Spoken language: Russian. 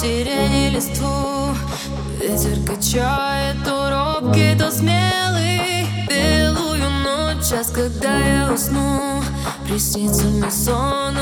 сирени листву. Ветер качает то робкий, то смелый Белую ночь, час, когда я усну. Приснится мне сон